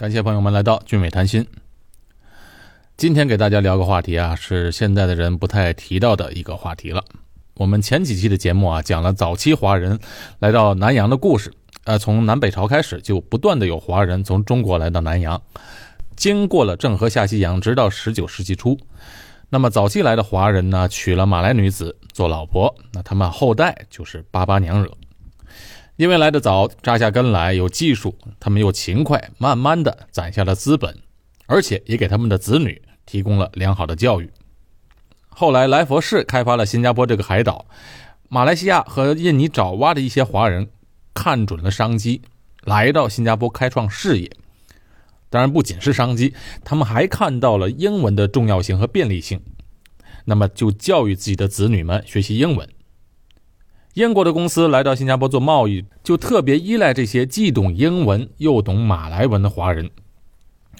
感谢朋友们来到俊伟谈心。今天给大家聊个话题啊，是现在的人不太提到的一个话题了。我们前几期的节目啊，讲了早期华人来到南洋的故事。呃，从南北朝开始，就不断的有华人从中国来到南洋，经过了郑和下西洋，直到十九世纪初。那么早期来的华人呢，娶了马来女子做老婆，那他们后代就是巴巴娘惹。因为来得早，扎下根来，有技术，他们又勤快，慢慢的攒下了资本，而且也给他们的子女提供了良好的教育。后来来佛士开发了新加坡这个海岛，马来西亚和印尼爪哇的一些华人看准了商机，来到新加坡开创事业。当然不仅是商机，他们还看到了英文的重要性和便利性，那么就教育自己的子女们学习英文。英国的公司来到新加坡做贸易，就特别依赖这些既懂英文又懂马来文的华人。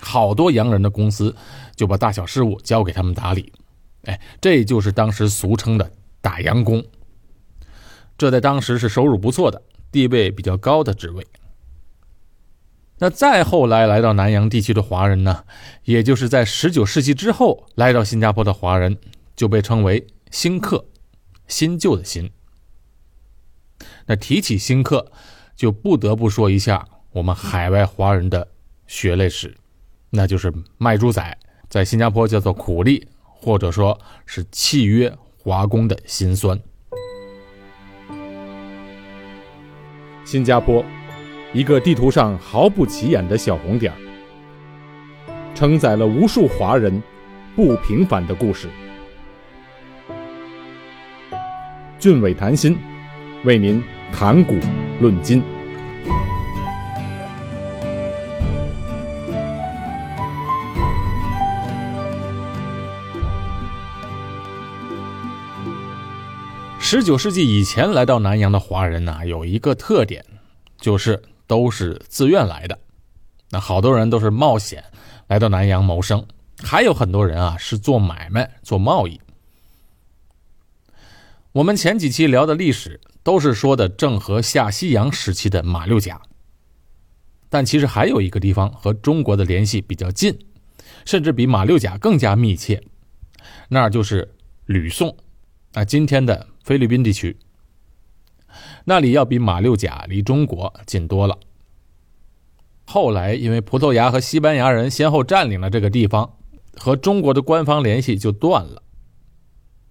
好多洋人的公司就把大小事务交给他们打理。哎，这就是当时俗称的打洋工。这在当时是收入不错的、地位比较高的职位。那再后来来到南洋地区的华人呢，也就是在19世纪之后来到新加坡的华人，就被称为新客，新旧的新。那提起新客，就不得不说一下我们海外华人的血泪史，那就是卖猪仔，在新加坡叫做苦力，或者说是契约华工的辛酸。新加坡，一个地图上毫不起眼的小红点承载了无数华人不平凡的故事。俊伟谈心，为您。谈古论今。十九世纪以前来到南洋的华人呢，有一个特点，就是都是自愿来的。那好多人都是冒险来到南洋谋生，还有很多人啊是做买卖、做贸易。我们前几期聊的历史。都是说的郑和下西洋时期的马六甲，但其实还有一个地方和中国的联系比较近，甚至比马六甲更加密切，那就是吕宋，啊，今天的菲律宾地区，那里要比马六甲离中国近多了。后来因为葡萄牙和西班牙人先后占领了这个地方，和中国的官方联系就断了，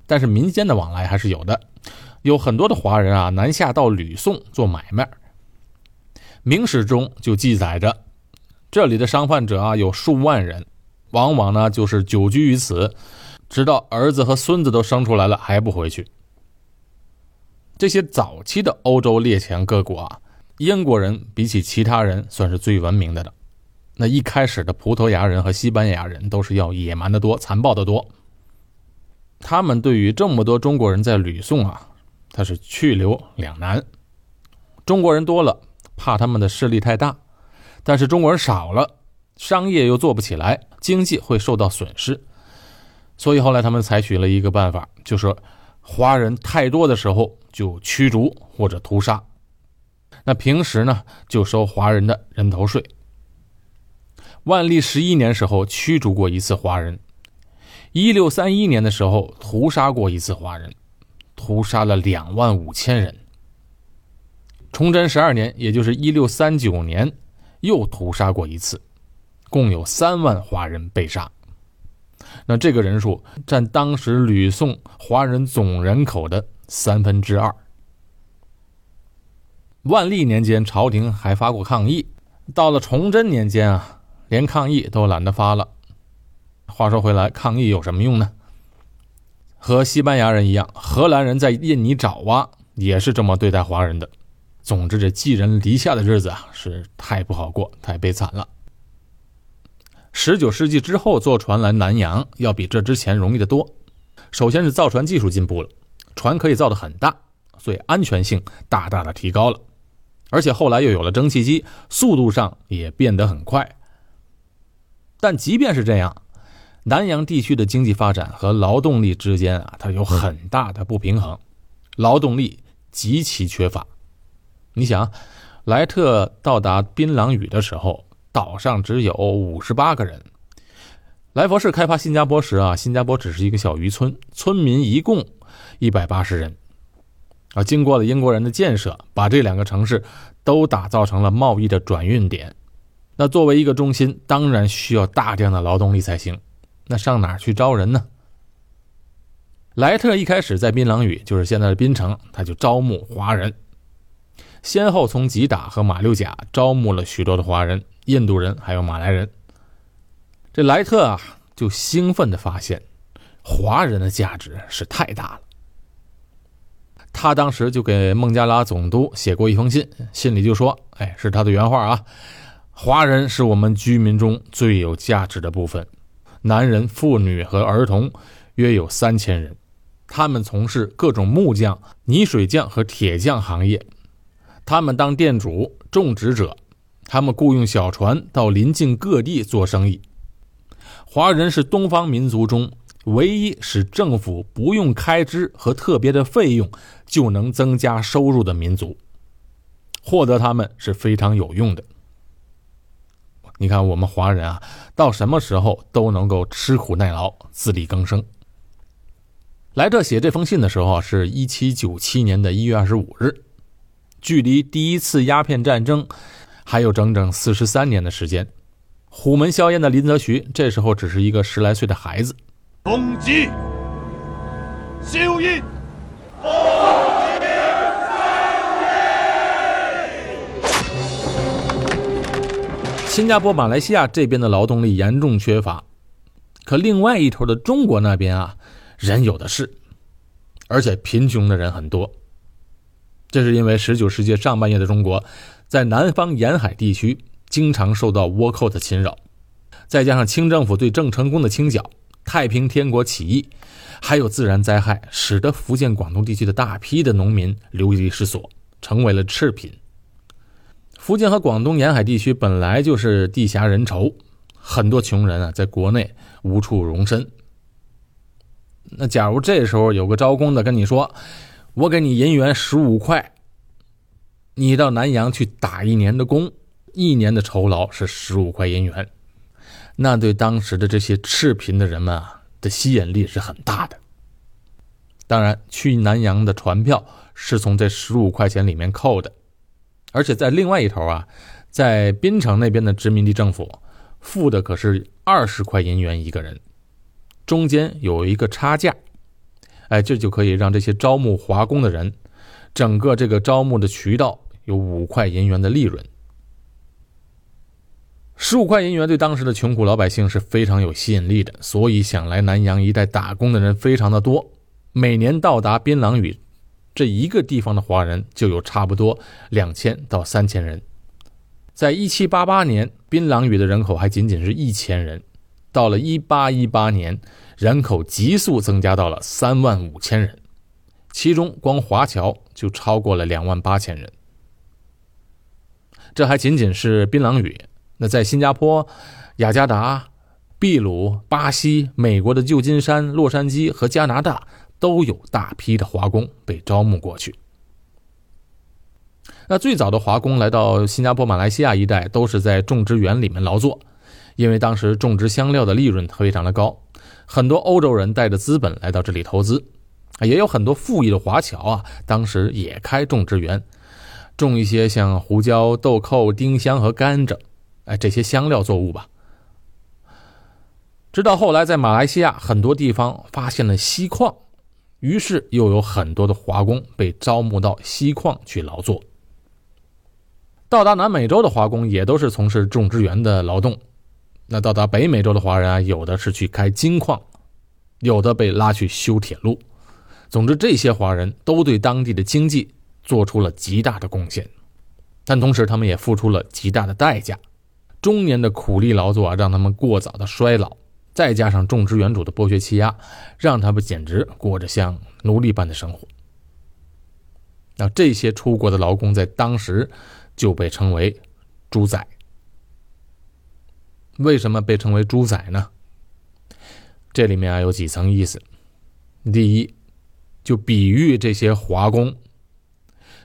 但是民间的往来还是有的。有很多的华人啊，南下到吕宋做买卖。明史中就记载着，这里的商贩者啊有数万人，往往呢就是久居于此，直到儿子和孙子都生出来了还不回去。这些早期的欧洲列强各国啊，英国人比起其他人算是最文明的了。那一开始的葡萄牙人和西班牙人都是要野蛮的多，残暴的多。他们对于这么多中国人在吕宋啊。他是去留两难，中国人多了，怕他们的势力太大；但是中国人少了，商业又做不起来，经济会受到损失。所以后来他们采取了一个办法，就是华人太多的时候就驱逐或者屠杀。那平时呢，就收华人的人头税。万历十一年时候驱逐过一次华人，一六三一年的时候屠杀过一次华人。屠杀了两万五千人。崇祯十二年，也就是一六三九年，又屠杀过一次，共有三万华人被杀。那这个人数占当时吕宋华人总人口的三分之二。万历年间，朝廷还发过抗议；到了崇祯年间啊，连抗议都懒得发了。话说回来，抗议有什么用呢？和西班牙人一样，荷兰人在印尼爪哇也是这么对待华人的。总之，这寄人篱下的日子啊，是太不好过，太悲惨了。十九世纪之后，坐船来南洋要比这之前容易得多。首先是造船技术进步了，船可以造得很大，所以安全性大大的提高了。而且后来又有了蒸汽机，速度上也变得很快。但即便是这样，南洋地区的经济发展和劳动力之间啊，它有很大的不平衡，劳动力极其缺乏。你想，莱特到达槟榔屿的时候，岛上只有五十八个人。莱佛士开发新加坡时啊，新加坡只是一个小渔村，村民一共一百八十人。啊，经过了英国人的建设，把这两个城市都打造成了贸易的转运点。那作为一个中心，当然需要大量的劳动力才行。那上哪儿去招人呢？莱特一开始在槟榔屿，就是现在的槟城，他就招募华人，先后从吉打和马六甲招募了许多的华人、印度人还有马来人。这莱特啊，就兴奋地发现，华人的价值是太大了。他当时就给孟加拉总督写过一封信，信里就说：“哎，是他的原话啊，华人是我们居民中最有价值的部分，男人、妇女和儿童约有三千人，他们从事各种木匠、泥水匠和铁匠行业，他们当店主、种植者，他们雇用小船到邻近各地做生意。华人是东方民族中。”唯一使政府不用开支和特别的费用就能增加收入的民族，获得他们是非常有用的。你看，我们华人啊，到什么时候都能够吃苦耐劳、自力更生。莱特写这封信的时候是一七九七年的一月二十五日，距离第一次鸦片战争还有整整四十三年的时间。虎门销烟的林则徐这时候只是一个十来岁的孩子。公鸡，萧燕。新加坡、马来西亚这边的劳动力严重缺乏，可另外一头的中国那边啊，人有的是，而且贫穷的人很多。这是因为十九世纪上半叶的中国，在南方沿海地区经常受到倭寇的侵扰，再加上清政府对郑成功的清剿。太平天国起义，还有自然灾害，使得福建、广东地区的大批的农民流离失所，成为了赤贫。福建和广东沿海地区本来就是地狭人稠，很多穷人啊，在国内无处容身。那假如这时候有个招工的跟你说：“我给你银元十五块，你到南洋去打一年的工，一年的酬劳是十五块银元。”那对当时的这些赤贫的人们啊的吸引力是很大的。当然，去南洋的船票是从这十五块钱里面扣的，而且在另外一头啊，在槟城那边的殖民地政府付的可是二十块银元一个人，中间有一个差价，哎，这就可以让这些招募华工的人，整个这个招募的渠道有五块银元的利润。十五块银元对当时的穷苦老百姓是非常有吸引力的，所以想来南洋一带打工的人非常的多。每年到达槟榔屿这一个地方的华人就有差不多两千到三千人。在一七八八年，槟榔屿的人口还仅仅是一千人，到了一八一八年，人口急速增加到了三万五千人，其中光华侨就超过了两万八千人。这还仅仅是槟榔屿。那在新加坡、雅加达、秘鲁、巴西、美国的旧金山、洛杉矶和加拿大都有大批的华工被招募过去。那最早的华工来到新加坡、马来西亚一带，都是在种植园里面劳作，因为当时种植香料的利润非常的高，很多欧洲人带着资本来到这里投资，也有很多富裕的华侨啊，当时也开种植园，种一些像胡椒、豆蔻、丁香和甘蔗。哎，这些香料作物吧。直到后来，在马来西亚很多地方发现了锡矿，于是又有很多的华工被招募到锡矿去劳作。到达南美洲的华工也都是从事种植园的劳动。那到达北美洲的华人啊，有的是去开金矿，有的被拉去修铁路。总之，这些华人都对当地的经济做出了极大的贡献，但同时他们也付出了极大的代价。中年的苦力劳作啊，让他们过早的衰老，再加上种植园主的剥削欺压，让他们简直过着像奴隶般的生活。那这些出国的劳工在当时就被称为“猪仔”。为什么被称为“猪仔”呢？这里面啊有几层意思。第一，就比喻这些华工、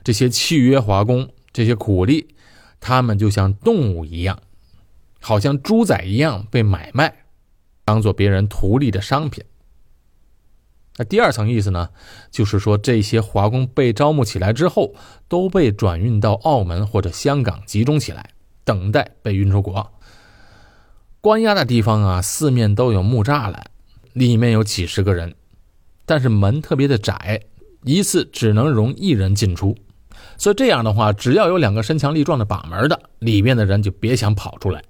这些契约华工、这些苦力，他们就像动物一样。好像猪仔一样被买卖，当做别人图利的商品。那第二层意思呢，就是说这些华工被招募起来之后，都被转运到澳门或者香港集中起来，等待被运出国。关押的地方啊，四面都有木栅栏，里面有几十个人，但是门特别的窄，一次只能容一人进出。所以这样的话，只要有两个身强力壮的把门的，里面的人就别想跑出来。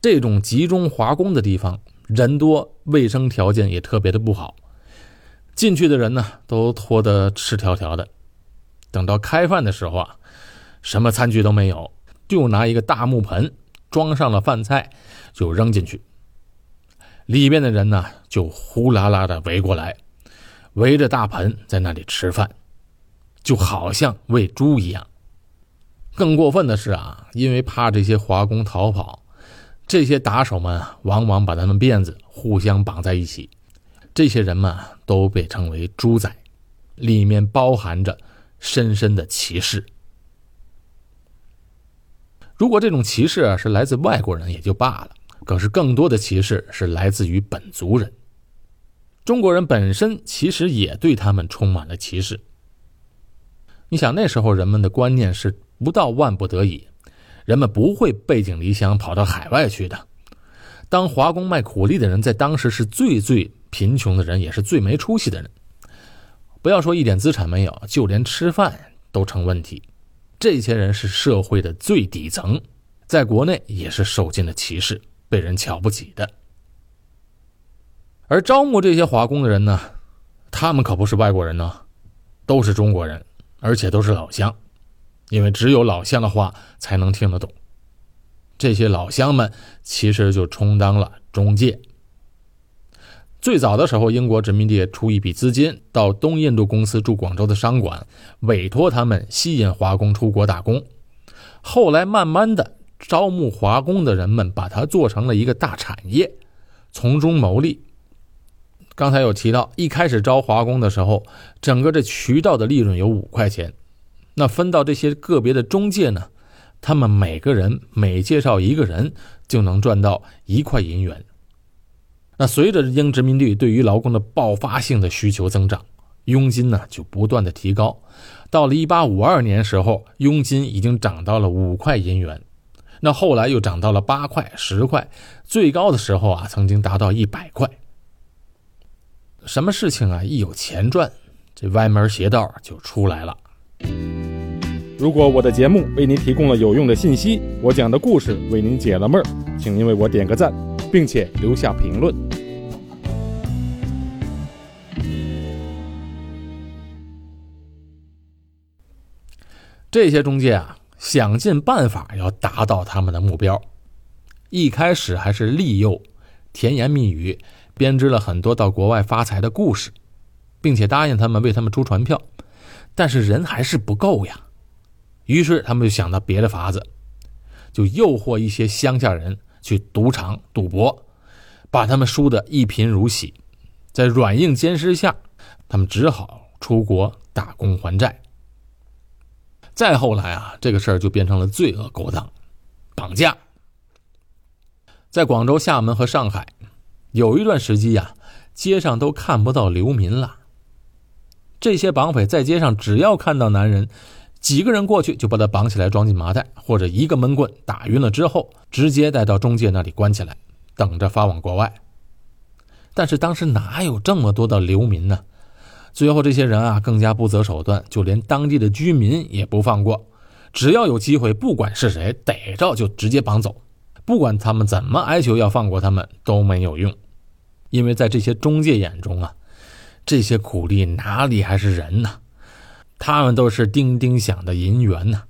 这种集中华工的地方，人多，卫生条件也特别的不好。进去的人呢，都脱得赤条条的。等到开饭的时候啊，什么餐具都没有，就拿一个大木盆装上了饭菜，就扔进去。里面的人呢，就呼啦啦的围过来，围着大盆在那里吃饭，就好像喂猪一样。更过分的是啊，因为怕这些华工逃跑，这些打手们往往把他们辫子互相绑在一起。这些人们都被称为“猪仔”，里面包含着深深的歧视。如果这种歧视是来自外国人也就罢了，可是更多的歧视是来自于本族人。中国人本身其实也对他们充满了歧视。你想那时候人们的观念是不到万不得已，人们不会背井离乡跑到海外去的。当华工卖苦力的人在当时是最最。贫穷的人也是最没出息的人，不要说一点资产没有，就连吃饭都成问题。这些人是社会的最底层，在国内也是受尽了歧视，被人瞧不起的。而招募这些华工的人呢，他们可不是外国人呢，都是中国人，而且都是老乡，因为只有老乡的话才能听得懂。这些老乡们其实就充当了中介。最早的时候，英国殖民地出一笔资金到东印度公司驻广州的商馆，委托他们吸引华工出国打工。后来慢慢的，招募华工的人们把它做成了一个大产业，从中牟利。刚才有提到，一开始招华工的时候，整个这渠道的利润有五块钱，那分到这些个别的中介呢，他们每个人每介绍一个人就能赚到一块银元。那随着英殖民地对于劳工的爆发性的需求增长，佣金呢就不断的提高。到了1852年时候，佣金已经涨到了五块银元，那后来又涨到了八块、十块，最高的时候啊，曾经达到一百块。什么事情啊，一有钱赚，这歪门邪道就出来了。如果我的节目为您提供了有用的信息，我讲的故事为您解了闷儿，请您为我点个赞，并且留下评论。这些中介啊，想尽办法要达到他们的目标。一开始还是利诱、甜言蜜语，编织了很多到国外发财的故事，并且答应他们为他们出船票。但是人还是不够呀，于是他们就想到别的法子，就诱惑一些乡下人去赌场赌博，把他们输得一贫如洗。在软硬兼施下，他们只好出国打工还债。再后来啊，这个事儿就变成了罪恶勾当，绑架。在广州、厦门和上海，有一段时期呀，街上都看不到流民了。这些绑匪在街上，只要看到男人，几个人过去就把他绑起来装进麻袋，或者一个闷棍打晕了之后，直接带到中介那里关起来，等着发往国外。但是当时哪有这么多的流民呢？最后，这些人啊更加不择手段，就连当地的居民也不放过。只要有机会，不管是谁逮着就直接绑走，不管他们怎么哀求要放过他们都没有用，因为在这些中介眼中啊，这些苦力哪里还是人呢？他们都是叮叮响的银元呢。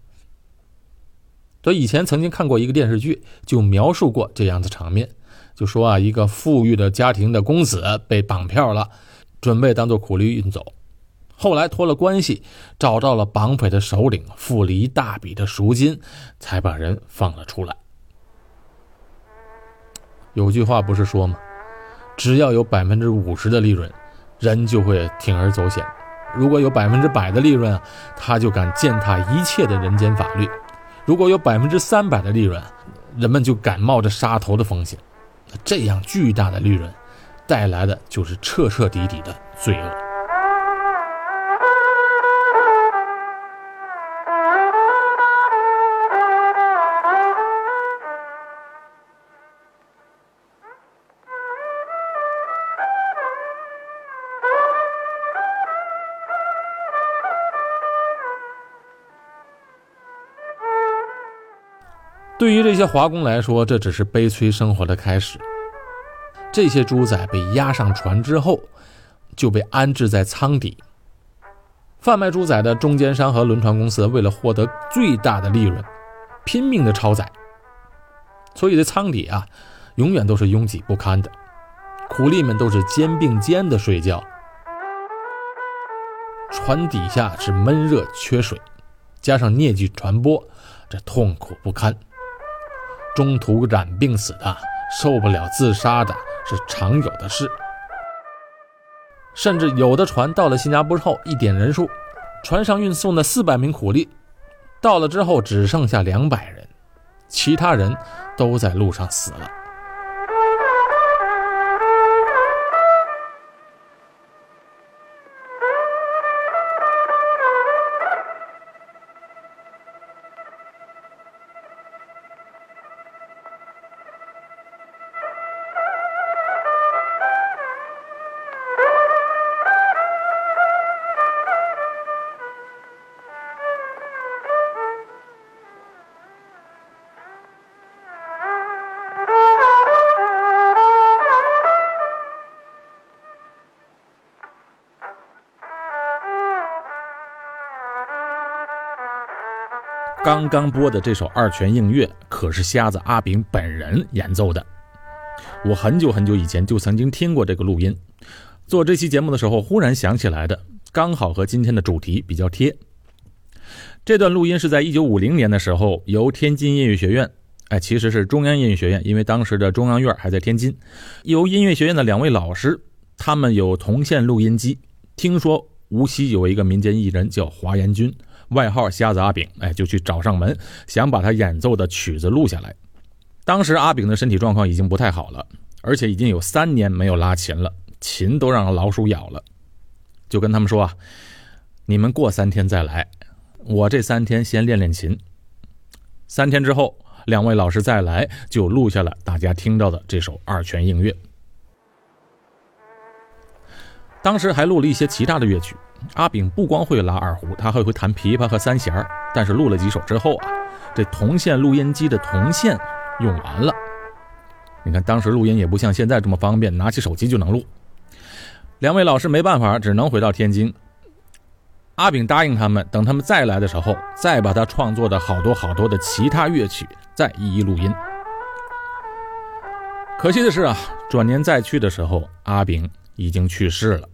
所以以前曾经看过一个电视剧，就描述过这样的场面，就说啊，一个富裕的家庭的公子被绑票了。准备当做苦力运走，后来托了关系，找到了绑匪的首领，付了一大笔的赎金，才把人放了出来。有句话不是说吗？只要有百分之五十的利润，人就会铤而走险；如果有百分之百的利润，他就敢践踏一切的人间法律；如果有百分之三百的利润，人们就敢冒着杀头的风险。这样巨大的利润，带来的就是彻彻底底的罪恶。对于这些华工来说，这只是悲催生活的开始。这些猪仔被押上船之后，就被安置在舱底。贩卖猪仔的中间商和轮船公司为了获得最大的利润，拼命的超载，所以这舱底啊，永远都是拥挤不堪的。苦力们都是肩并肩的睡觉，船底下是闷热缺水，加上疟疾传播，这痛苦不堪。中途染病死的，受不了自杀的，是常有的事。甚至有的船到了新加坡后，一点人数，船上运送的四百名苦力，到了之后只剩下两百人，其他人都在路上死了。刚刚播的这首二泉映月，可是瞎子阿炳本人演奏的。我很久很久以前就曾经听过这个录音，做这期节目的时候忽然想起来的，刚好和今天的主题比较贴。这段录音是在一九五零年的时候，由天津音乐学院，哎，其实是中央音乐学院，因为当时的中央院还在天津，由音乐学院的两位老师，他们有铜线录音机，听说无锡有一个民间艺人叫华严君。外号瞎子阿炳，哎，就去找上门，想把他演奏的曲子录下来。当时阿炳的身体状况已经不太好了，而且已经有三年没有拉琴了，琴都让老鼠咬了。就跟他们说啊，你们过三天再来，我这三天先练练琴。三天之后，两位老师再来，就录下了大家听到的这首二泉映月。当时还录了一些其他的乐曲。阿炳不光会拉二胡，他还会弹琵琶和三弦但是录了几首之后啊，这铜线录音机的铜线用完了。你看，当时录音也不像现在这么方便，拿起手机就能录。两位老师没办法，只能回到天津。阿炳答应他们，等他们再来的时候，再把他创作的好多好多的其他乐曲再一一录音。可惜的是啊，转年再去的时候，阿炳已经去世了。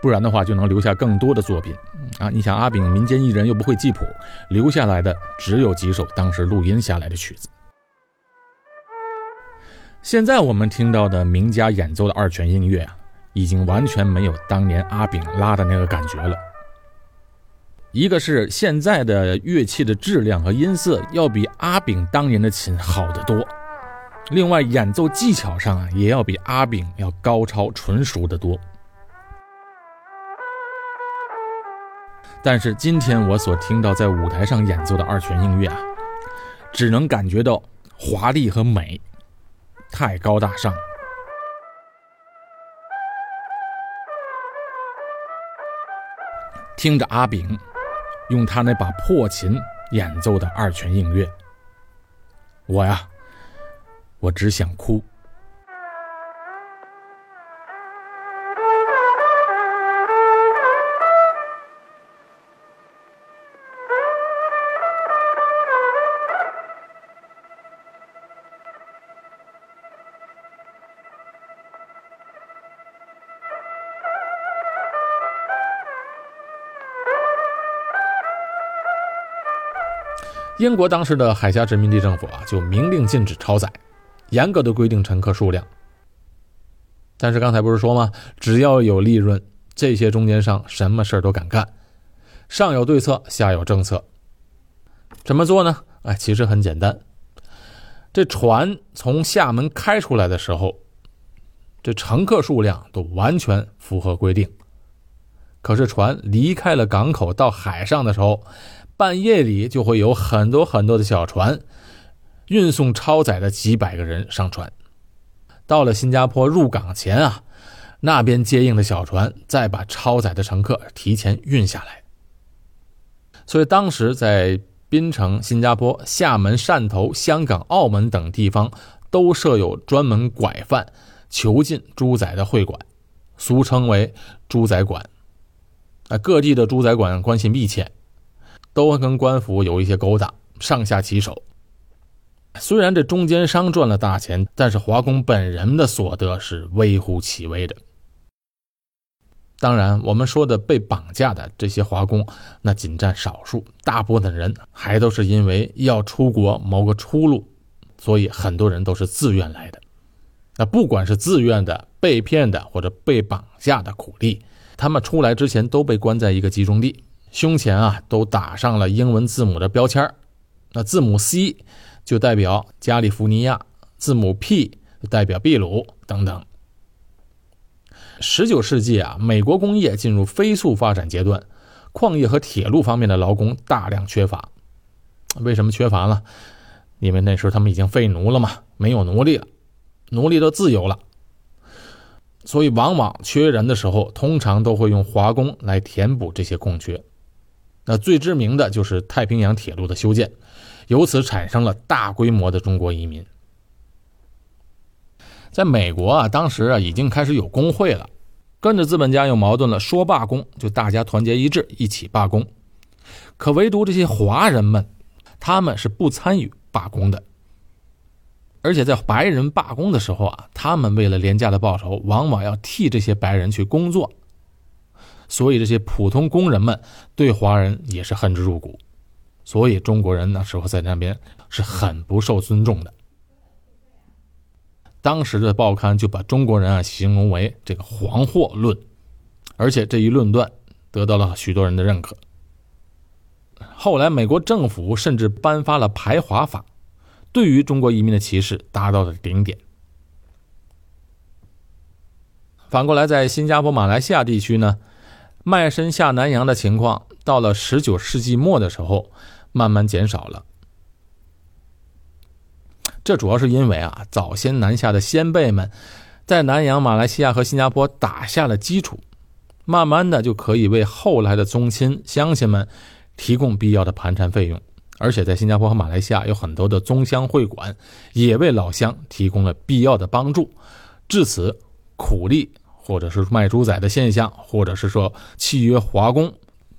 不然的话，就能留下更多的作品啊！你想，阿炳民间艺人又不会记谱，留下来的只有几首当时录音下来的曲子。现在我们听到的名家演奏的二泉映月啊，已经完全没有当年阿炳拉的那个感觉了。一个是现在的乐器的质量和音色要比阿炳当年的琴好得多，另外演奏技巧上啊，也要比阿炳要高超纯熟得多。但是今天我所听到在舞台上演奏的二泉映月啊，只能感觉到华丽和美，太高大上。听着阿炳用他那把破琴演奏的二泉映月，我呀，我只想哭。英国当时的海峡殖民地政府啊，就明令禁止超载，严格的规定乘客数量。但是刚才不是说吗？只要有利润，这些中间商什么事都敢干。上有对策，下有政策。怎么做呢？哎，其实很简单。这船从厦门开出来的时候，这乘客数量都完全符合规定。可是船离开了港口到海上的时候，半夜里就会有很多很多的小船运送超载的几百个人上船。到了新加坡入港前啊，那边接应的小船再把超载的乘客提前运下来。所以当时在槟城、新加坡、厦门、汕头、香港、澳门等地方都设有专门拐贩、囚禁猪仔的会馆，俗称为猪仔馆。啊，各地的猪仔馆关系密切，都跟官府有一些勾搭，上下其手。虽然这中间商赚了大钱，但是华工本人的所得是微乎其微的。当然，我们说的被绑架的这些华工，那仅占少数，大部分人还都是因为要出国谋个出路，所以很多人都是自愿来的。那不管是自愿的、被骗的或者被绑架的苦力，他们出来之前都被关在一个集中地，胸前啊都打上了英文字母的标签那字母 C 就代表加利福尼亚，字母 P 代表秘鲁等等。十九世纪啊，美国工业进入飞速发展阶段，矿业和铁路方面的劳工大量缺乏。为什么缺乏了？因为那时候他们已经废奴了嘛，没有奴隶了，奴隶都自由了，所以往往缺人的时候，通常都会用华工来填补这些空缺。那最知名的就是太平洋铁路的修建，由此产生了大规模的中国移民。在美国啊，当时啊已经开始有工会了，跟着资本家有矛盾了，说罢工就大家团结一致一起罢工。可唯独这些华人们，他们是不参与罢工的。而且在白人罢工的时候啊，他们为了廉价的报酬，往往要替这些白人去工作。所以这些普通工人们对华人也是恨之入骨。所以中国人那时候在那边是很不受尊重的。当时的报刊就把中国人啊形容为这个“黄祸论”，而且这一论断得到了许多人的认可。后来，美国政府甚至颁发了排华法，对于中国移民的歧视达到了顶点。反过来，在新加坡、马来西亚地区呢，卖身下南洋的情况到了十九世纪末的时候，慢慢减少了。这主要是因为啊，早先南下的先辈们，在南洋、马来西亚和新加坡打下了基础，慢慢的就可以为后来的宗亲乡亲们提供必要的盘缠费用，而且在新加坡和马来西亚有很多的宗乡会馆，也为老乡提供了必要的帮助。至此，苦力或者是卖猪仔的现象，或者是说契约华工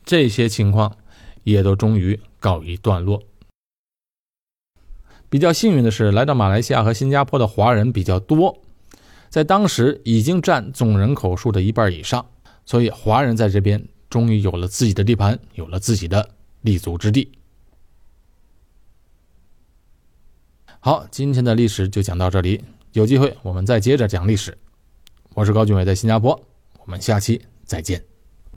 这些情况，也都终于告一段落。比较幸运的是，来到马来西亚和新加坡的华人比较多，在当时已经占总人口数的一半以上，所以华人在这边终于有了自己的地盘，有了自己的立足之地。好，今天的历史就讲到这里，有机会我们再接着讲历史。我是高俊伟，在新加坡，我们下期再见。